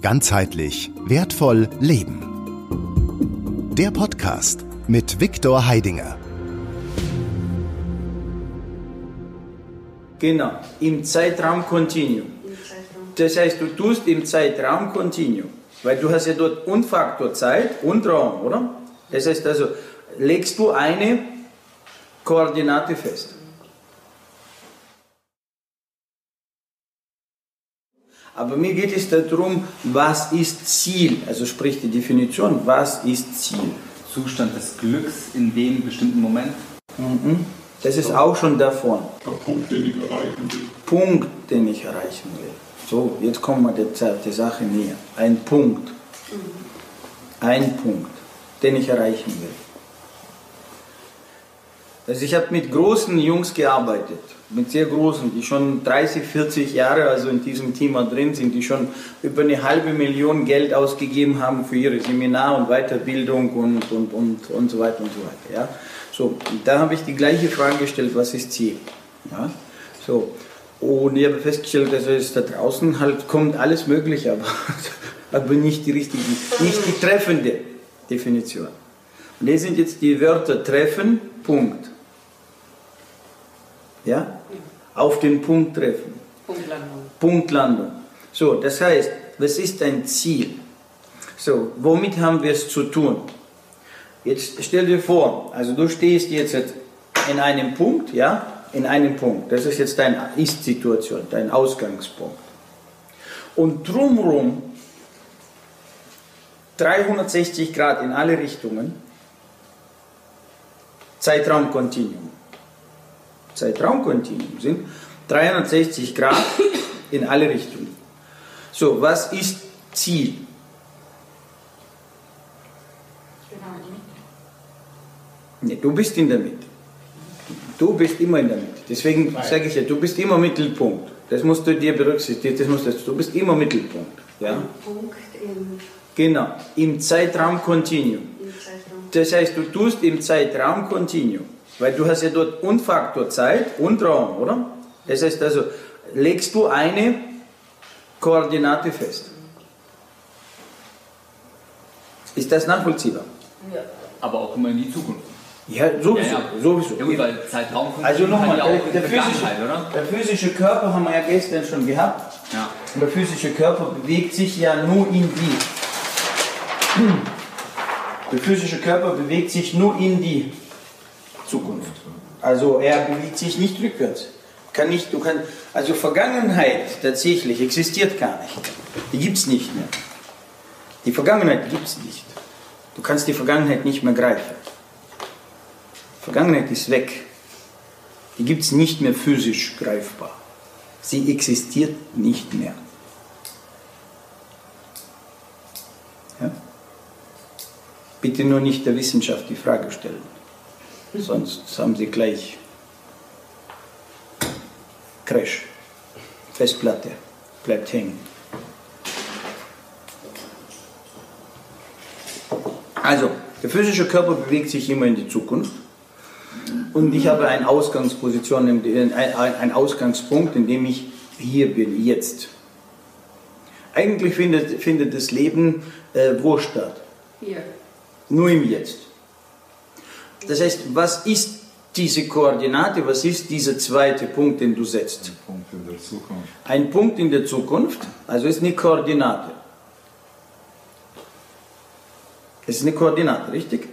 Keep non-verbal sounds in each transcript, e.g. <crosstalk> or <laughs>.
Ganzheitlich wertvoll leben. Der Podcast mit Viktor Heidinger. Genau, im Zeitraum Continuum. Das heißt, du tust im Zeitraum Continuum, weil du hast ja dort und Faktor Zeit und Raum, oder? Das heißt also, legst du eine Koordinate fest. Aber mir geht es darum, was ist Ziel? Also sprich die Definition, was ist Ziel? Zustand des Glücks in dem bestimmten Moment. Mhm. Das ist auch schon davon. Der Punkt, den ich erreichen will. Punkt, den ich erreichen will. So, jetzt kommen wir der, der Sache näher. Ein Punkt. Ein Punkt, den ich erreichen will. Also ich habe mit großen Jungs gearbeitet, mit sehr großen, die schon 30, 40 Jahre also in diesem Thema drin sind, die schon über eine halbe Million Geld ausgegeben haben für ihre Seminar- und Weiterbildung und, und, und, und so weiter und so weiter. Ja? So, da habe ich die gleiche Frage gestellt, was ist Ziel? Ja? So, und ich habe festgestellt, also ist da draußen halt kommt alles Mögliche, <laughs> aber, aber nicht die richtige, nicht die treffende Definition. Und hier sind jetzt die Wörter treffen, Punkt. Ja? Auf den Punkt treffen. Punktlandung. Punktlandung. So, das heißt, was ist ein Ziel? So, womit haben wir es zu tun? Jetzt stell dir vor, also du stehst jetzt in einem Punkt, ja, in einem Punkt. Das ist jetzt deine Ist-Situation, dein Ausgangspunkt. Und drumherum 360 Grad in alle Richtungen, Zeitraumkontinuum. Zeitraumkontinuum sind 360 Grad in alle Richtungen. So, was ist Ziel? Nee, du bist in der Mitte. Du bist immer in der Mitte. Deswegen sage ich ja, du bist immer Mittelpunkt. Das musst du dir berücksichtigen. Das musst du, du bist immer Mittelpunkt. Ja? Punkt im, Genau, im Zeitraum Continuum. im Zeitraum. Das heißt, du tust im Zeitraum Continuum. Weil du hast ja dort und Faktor Zeit und Raum, oder? Das heißt also, legst du eine Koordinate fest. Ist das nachvollziehbar? Ja. Aber auch immer in die Zukunft. Ja, sowieso. Ja, ja. sowieso. Ja gut, weil Zeitraum Also nochmal, ja der, der, physische, der physische Körper haben wir ja gestern schon gehabt. Ja. Und der physische Körper bewegt sich ja nur in die. Der physische Körper bewegt sich nur in die Zukunft. Also er bewegt sich nicht rückwärts. Kann nicht, du kann, also Vergangenheit tatsächlich existiert gar nicht. Die gibt es nicht mehr. Die Vergangenheit gibt es nicht. Du kannst die Vergangenheit nicht mehr greifen. Vergangenheit ist weg. Die gibt es nicht mehr physisch greifbar. Sie existiert nicht mehr. Ja? Bitte nur nicht der Wissenschaft die Frage stellen. Sonst haben Sie gleich Crash. Festplatte bleibt hängen. Also, der physische Körper bewegt sich immer in die Zukunft. Und ich habe eine Ausgangsposition, ein, ein Ausgangspunkt, in dem ich hier bin, jetzt. Eigentlich findet, findet das Leben äh, wo statt? Hier. Nur im Jetzt. Das heißt, was ist diese Koordinate, was ist dieser zweite Punkt, den du setzt? Punkt in der Zukunft. Ein Punkt in der Zukunft, also ist eine Koordinate. Es ist eine Koordinate, richtig?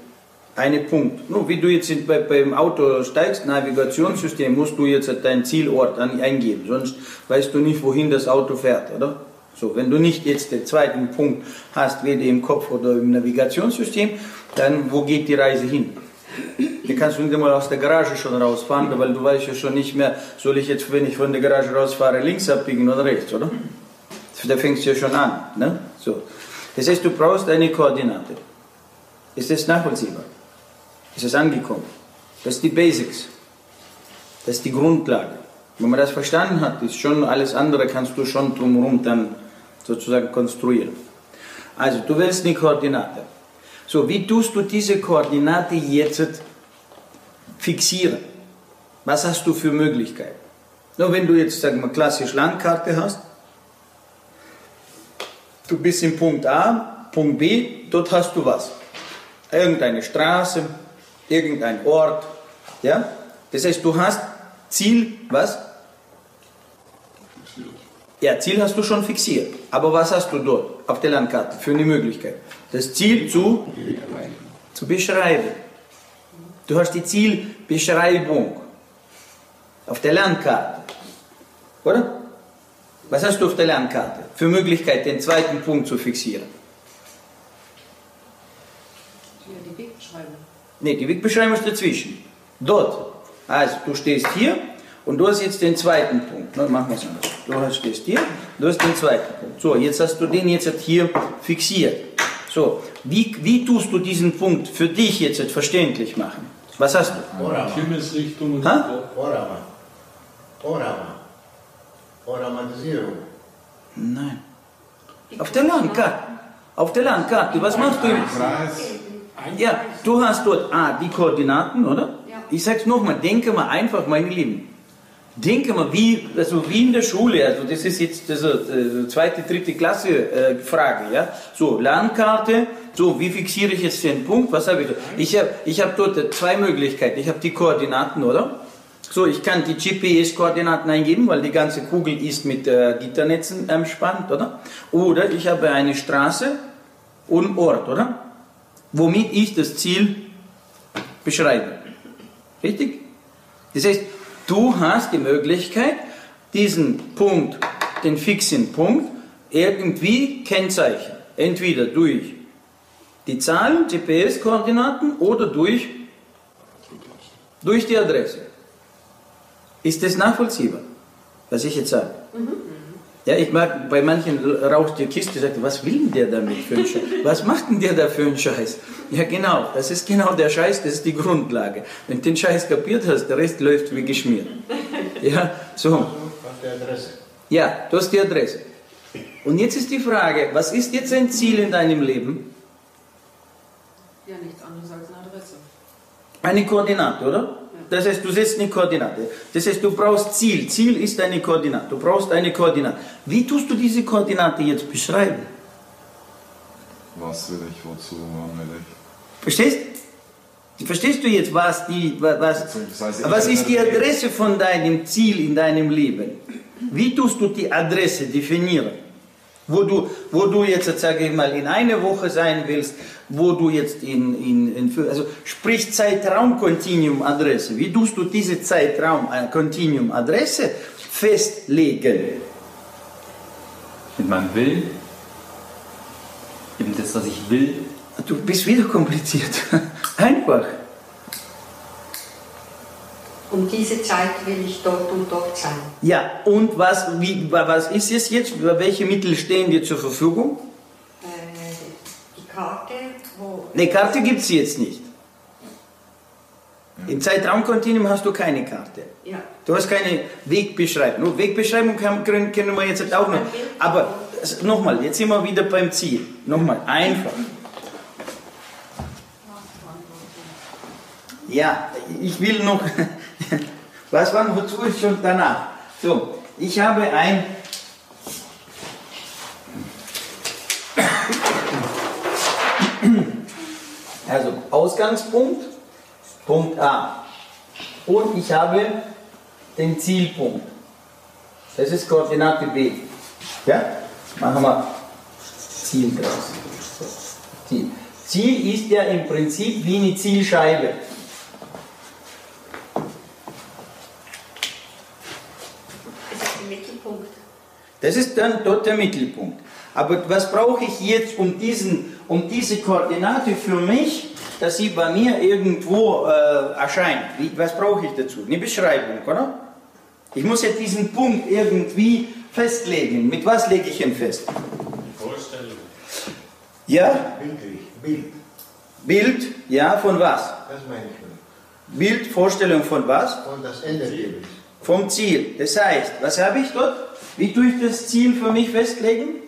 Eine Punkt. Nur wie du jetzt bei, beim Auto steigst, Navigationssystem, musst du jetzt deinen Zielort an, eingeben, sonst weißt du nicht, wohin das Auto fährt, oder? So, wenn du nicht jetzt den zweiten Punkt hast, weder im Kopf oder im Navigationssystem, dann wo geht die Reise hin? Hier kannst du nicht mal aus der Garage schon rausfahren, weil du weißt ja schon nicht mehr, soll ich jetzt, wenn ich von der Garage rausfahre, links abbiegen oder rechts, oder? Da fängst du ja schon an. Ne? So. Das heißt, du brauchst eine Koordinate. Ist das nachvollziehbar? Ist es angekommen? Das sind die Basics. Das ist die Grundlage. Wenn man das verstanden hat, ist schon alles andere kannst du schon drumherum dann sozusagen konstruieren. Also, du willst eine Koordinate. So, wie tust du diese Koordinate jetzt fixieren? Was hast du für Möglichkeiten? Nur wenn du jetzt, sagen wir, klassisch Landkarte hast, Du bist im Punkt A, Punkt B, dort hast du was. Irgendeine Straße, irgendein Ort. Ja? Das heißt, du hast Ziel, was? Ja, Ziel hast du schon fixiert. Aber was hast du dort auf der Landkarte für eine Möglichkeit? Das Ziel zu, zu beschreiben. Du hast die Zielbeschreibung auf der Landkarte. Oder? Was hast du auf der Landkarte für Möglichkeit, den zweiten Punkt zu fixieren? Ja, die Wegbeschreibung. Ne, die Wegbeschreibung ist dazwischen. Dort. Also, du stehst hier und du hast jetzt den zweiten Punkt. Machen wir es anders. Du hast- stehst hier, du hast den zweiten Punkt. So, jetzt hast du den jetzt hier fixiert. So, wie, wie tust du diesen Punkt für dich jetzt verständlich machen? Was hast du? Orama. Himmelsrichtung und Ha? Orama. Orama. Oramatisierung. Nein. Auf der Landkarte. Auf der Landkarte. Was machst du? Kreis. Ja, du hast dort A, die Koordinaten, oder? Ja. Ich sag's nochmal, denke mal einfach, meine Lieben. Denke mal, wie, also wie in der Schule, also das ist jetzt diese äh, zweite, dritte Klasse äh, Frage, ja. So, Landkarte, so, wie fixiere ich jetzt den Punkt? Was habe ich? da? Ich habe ich hab dort zwei Möglichkeiten. Ich habe die Koordinaten, oder? So, ich kann die GPS-Koordinaten eingeben, weil die ganze Kugel ist mit äh, Gitternetzen entspannt, oder? Oder ich habe eine Straße und Ort, oder? Womit ich das Ziel beschreibe. Richtig? Das heißt, du hast die Möglichkeit, diesen Punkt, den fixen Punkt, irgendwie kennzeichnen. Entweder durch die Zahlen, GPS-Koordinaten oder durch, durch die Adresse. Ist das nachvollziehbar, was ich jetzt sage? Ja, ich mag, bei manchen raucht die Kiste, sagt, was will denn der damit für einen Scheiß? Was macht denn der da für einen Scheiß? Ja, genau, das ist genau der Scheiß, das ist die Grundlage. Wenn du den Scheiß kapiert hast, der Rest läuft wie geschmiert. Ja, so. Ja, du hast die Adresse. Und jetzt ist die Frage, was ist jetzt ein Ziel in deinem Leben? Ja, nichts anderes als eine Adresse. Eine Koordinate, oder? Das heißt, du setzt eine Koordinate. Das heißt, du brauchst Ziel. Ziel ist eine Koordinate. Du brauchst eine Koordinate. Wie tust du diese Koordinate jetzt beschreiben? Was will ich, wozu, wann will ich? Verstehst? Verstehst du jetzt, was die, wa- was, was ist die Adresse von deinem Ziel in deinem Leben? Wie tust du die Adresse definieren? Wo du, wo du jetzt, sage ich mal, in einer Woche sein willst, wo du jetzt in, in, in also sprich Zeitraum-Continuum-Adresse. Wie tust du diese Zeitraum-Continuum-Adresse festlegen? Mit meinem Willen. Eben das, was ich will. Du bist wieder kompliziert. <laughs> Einfach. Um diese Zeit will ich dort und dort sein. Ja, und was, wie, was ist es jetzt? Welche Mittel stehen dir zur Verfügung? Äh, die Karte, wo. Eine Karte gibt es jetzt nicht. Im Zeitraumkontinuum hast du keine Karte. Ja. Du hast keine Wegbeschreibung. Nur Wegbeschreibung können, können wir jetzt auch noch. Aber nochmal, jetzt sind wir wieder beim Ziel. Nochmal, einfach. Ja, ich will noch. <laughs> Was war wozu ist schon danach? So, ich habe ein. Also Ausgangspunkt, Punkt A. Und ich habe den Zielpunkt. Das ist Koordinate B. Ja? Machen wir Ziel draus. Ziel. Ziel ist ja im Prinzip wie eine Zielscheibe. Das ist der Mittelpunkt. Das ist dann dort der Mittelpunkt. Aber was brauche ich jetzt, um, diesen, um diese Koordinate für mich, dass sie bei mir irgendwo äh, erscheint? Wie, was brauche ich dazu? Eine Beschreibung, oder? Ich muss ja diesen Punkt irgendwie festlegen. Mit was lege ich ihn fest? Vorstellung. Ja, Bildlich. Bild. Bild, ja, von was? Das meine ich. Bild, Vorstellung von was? Und das Endergebnis. Vom Ziel. Das heißt, was habe ich dort? Wie tue ich das Ziel für mich festlegen?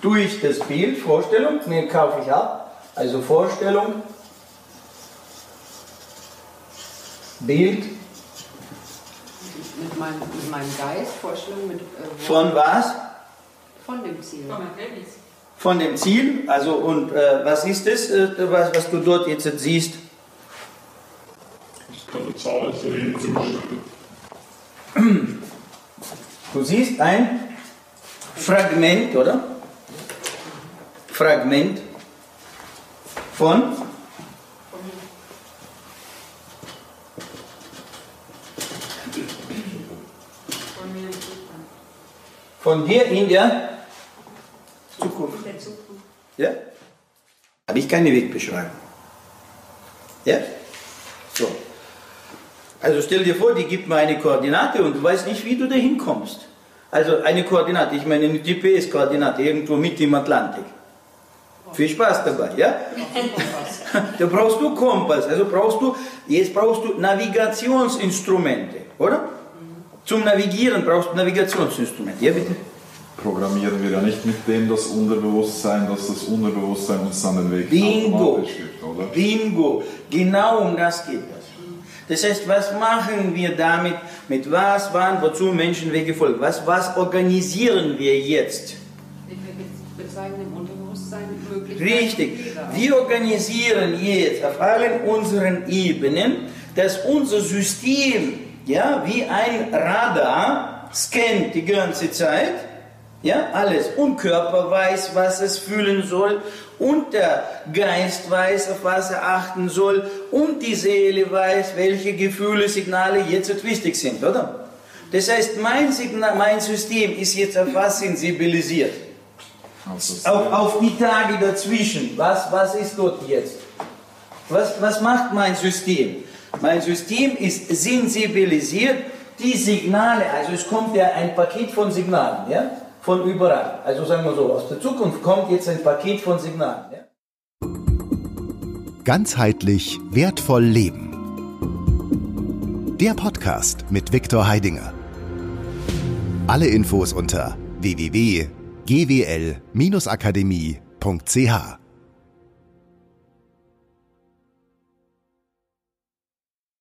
Durch das Bild, Vorstellung, ne, kaufe ich ab. Also Vorstellung, Bild, Mit meinem, mit meinem Geist, Vorstellung mit, äh, von was? von dem Ziel. von dem Ziel. Also und äh, was ist das, äh, was, was du dort jetzt siehst? Das ist eine Zahl, so eben Zustand. Du siehst ein Fragment, oder? Fragment von Von dir. In der Zukunft. Ja? Habe ich keine Wegbeschreibung. Ja? So. Also stell dir vor, die gibt mir eine Koordinate und du weißt nicht, wie du da hinkommst. Also eine Koordinate, ich meine eine GPS-Koordinate irgendwo mit im Atlantik. Viel Spaß dabei, ja? <laughs> da brauchst du Kompass, also brauchst du, jetzt brauchst du Navigationsinstrumente, oder? Zum Navigieren brauchst du Navigationsinstrumente. Ja, bitte? programmieren wir ja nicht mit dem das Unterbewusstsein, dass das Unterbewusstsein uns dann den Weg Bingo. gibt, oder? Bingo. Genau um das geht es. Das heißt, was machen wir damit? Mit was, wann, wozu Menschenwege folgen? Was, was organisieren wir jetzt? Wir bezeichnen im Unterbewusstsein. Richtig. Wir organisieren jetzt auf allen unseren Ebenen, dass unser System, ja, wie ein Radar scannt die ganze Zeit, ja, alles. Und Körper weiß, was es fühlen soll. Und der Geist weiß, auf was er achten soll. Und die Seele weiß, welche Gefühle, Signale jetzt wichtig sind, oder? Das heißt, mein, Signal, mein System ist jetzt auf was sensibilisiert? Also Auf, auf die Tage dazwischen. Was, was ist dort jetzt? Was, was macht mein System? Mein System ist sensibilisiert, die Signale, also es kommt ja ein Paket von Signalen, ja? Von überall. Also sagen wir so, aus der Zukunft kommt jetzt ein Paket von Signalen. Ja? Ganzheitlich wertvoll leben. Der Podcast mit Viktor Heidinger. Alle Infos unter www.gwl-akademie.ch